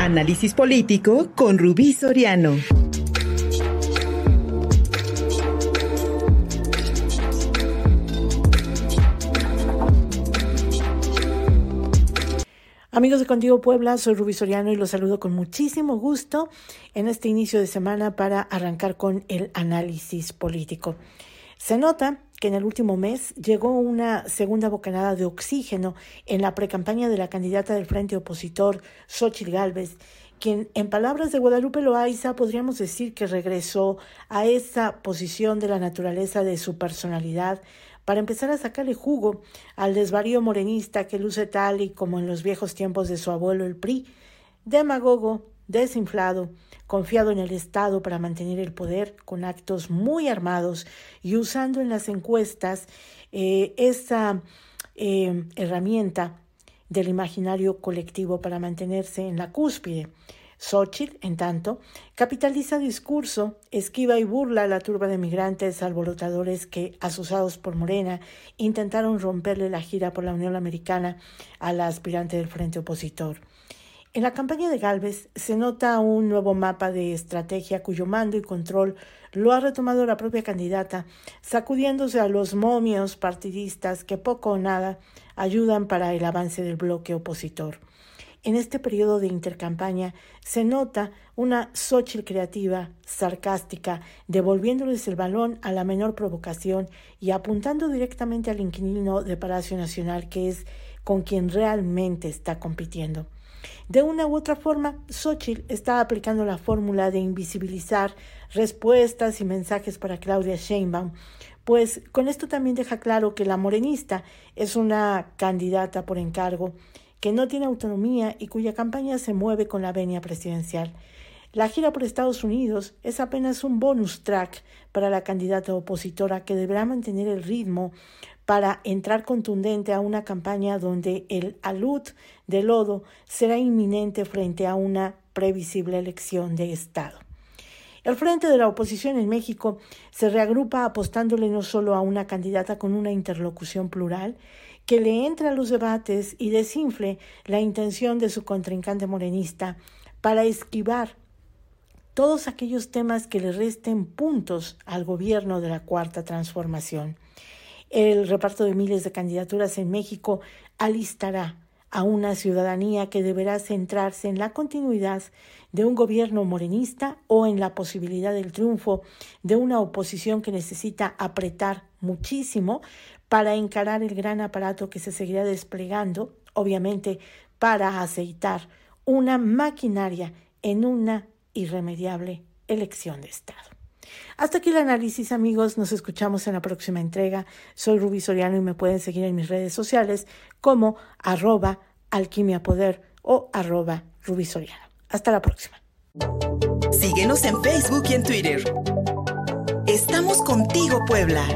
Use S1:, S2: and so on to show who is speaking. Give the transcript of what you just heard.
S1: Análisis político con Rubí Soriano.
S2: Amigos de Contigo Puebla, soy Rubí Soriano y los saludo con muchísimo gusto en este inicio de semana para arrancar con el análisis político. Se nota que en el último mes llegó una segunda bocanada de oxígeno en la precampaña de la candidata del frente opositor, Xochitl Gálvez, quien en palabras de Guadalupe Loaiza podríamos decir que regresó a esa posición de la naturaleza de su personalidad para empezar a sacarle jugo al desvarío morenista que luce tal y como en los viejos tiempos de su abuelo el PRI, demagogo, desinflado, confiado en el Estado para mantener el poder con actos muy armados y usando en las encuestas eh, esa eh, herramienta del imaginario colectivo para mantenerse en la cúspide. Xochitl, en tanto, capitaliza discurso, esquiva y burla a la turba de migrantes alborotadores que, asusados por Morena, intentaron romperle la gira por la Unión Americana a la aspirante del frente opositor. En la campaña de Galvez se nota un nuevo mapa de estrategia cuyo mando y control lo ha retomado la propia candidata, sacudiéndose a los momios partidistas que poco o nada ayudan para el avance del bloque opositor. En este periodo de intercampaña se nota una Xochitl creativa, sarcástica, devolviéndoles el balón a la menor provocación y apuntando directamente al inquilino de Palacio Nacional, que es con quien realmente está compitiendo. De una u otra forma, Xochitl está aplicando la fórmula de invisibilizar respuestas y mensajes para Claudia Sheinbaum, pues con esto también deja claro que la morenista es una candidata por encargo, que no tiene autonomía y cuya campaña se mueve con la venia presidencial. La gira por Estados Unidos es apenas un bonus track para la candidata opositora que deberá mantener el ritmo para entrar contundente a una campaña donde el alud de lodo será inminente frente a una previsible elección de Estado. El frente de la oposición en México se reagrupa apostándole no solo a una candidata con una interlocución plural, que le entre a los debates y desinfle la intención de su contrincante morenista para esquivar todos aquellos temas que le resten puntos al gobierno de la Cuarta Transformación. El reparto de miles de candidaturas en México alistará a una ciudadanía que deberá centrarse en la continuidad de un gobierno morenista o en la posibilidad del triunfo de una oposición que necesita apretar muchísimo para encarar el gran aparato que se seguirá desplegando, obviamente para aceitar una maquinaria en una irremediable elección de Estado. Hasta aquí el análisis, amigos. Nos escuchamos en la próxima entrega. Soy Rubí Soriano y me pueden seguir en mis redes sociales como arroba alquimiapoder o arroba Rubí. Hasta la próxima.
S1: Síguenos en Facebook y en Twitter. Estamos contigo, Puebla.